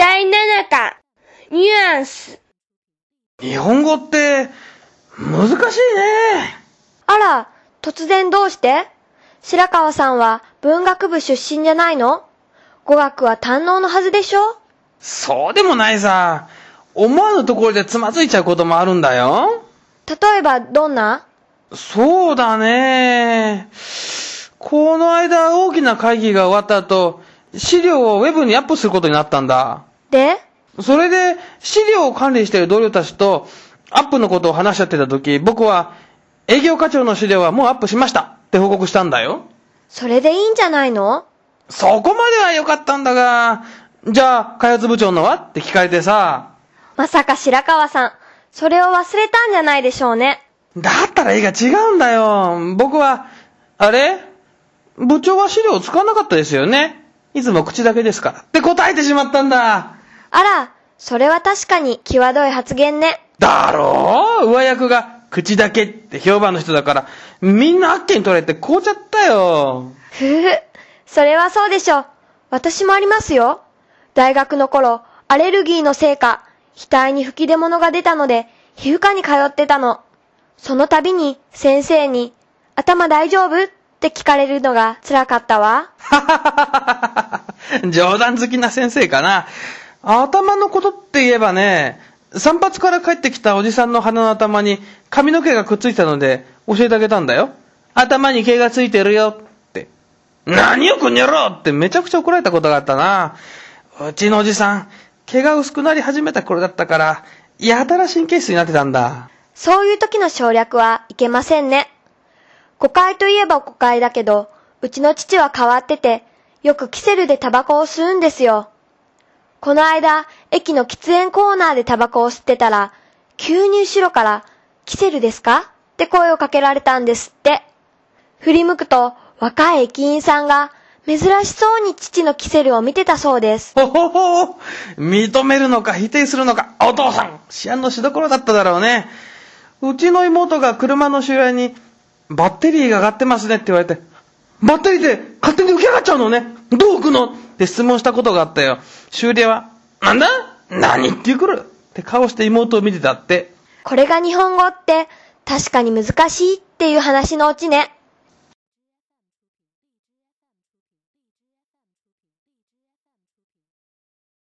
第7課、ニュアンス。日本語って、難しいね。あら、突然どうして？白川さんは文学部出身じゃないの？語学は堪能のはずでしょ？そうでもないさ。思わぬところでつまずいちゃうこともあるんだよ。例えばどんな？そうだね。この間大きな会議が終わった後、資料をウェブにアップすることになったんだ。で？それで、資料を管理している同僚たちと、アップのことを話し合ってた時、僕は、営業課長の資料はもうアップしましたって報告したんだよ。それでいいんじゃないの？そこまでは良かったんだが、じゃあ、開発部長のは？って聞かれてさ、まさか白川さん、それを忘れたんじゃないでしょうね。だったら絵が違うんだよ。僕は、あれ？部長は資料を使わなかったですよね。いつも口だけですから。って答えてしまったんだ。あら、それは確かに際どい発言ね。だろう？上役が口だけって評判の人だから、みんなあっけに取れて凍っちゃったよ。ふふ、それはそうでしょう。私もありますよ。大学の頃、アレルギーのせいか、額に吹き出物が出たので、皮膚科に通ってたの。その度に先生に、頭大丈夫？って聞かれるのが辛かったわ。冗談好きな先生かな。頭のことって言えばね、散髪から帰ってきたおじさんの鼻の頭に髪の毛がくっついたので教えてあげたんだよ。頭に毛がついてるよって。何をこにゃろってめちゃくちゃ怒られたことがあったな。うちのおじさん、毛が薄くなり始めた頃だったから、やたら神経質になってたんだ。そういう時の省略はいけませんね。誤解といえば誤解だけど、うちの父は変わってて、よくキセルでタバコを吸うんですよ。この間、駅の喫煙コーナーでタバコを吸ってたら、急に後ろから、キセルですか？って声をかけられたんですって。振り向くと、若い駅員さんが、珍しそうに父のキセルを見てたそうです。ほほほ認めるのか否定するのか、お父さん試案のしどころだっただろうね。うちの妹が車の周辺に、バッテリーが上がってますねって言われて、バッテリーって勝手に浮き上がっちゃうのねどう置くの？って質問したことがあったよ。修理は、なんだ？何言ってくる？って顔して妹を見てたって。これが日本語って、確かに難しいっていう話のうちね。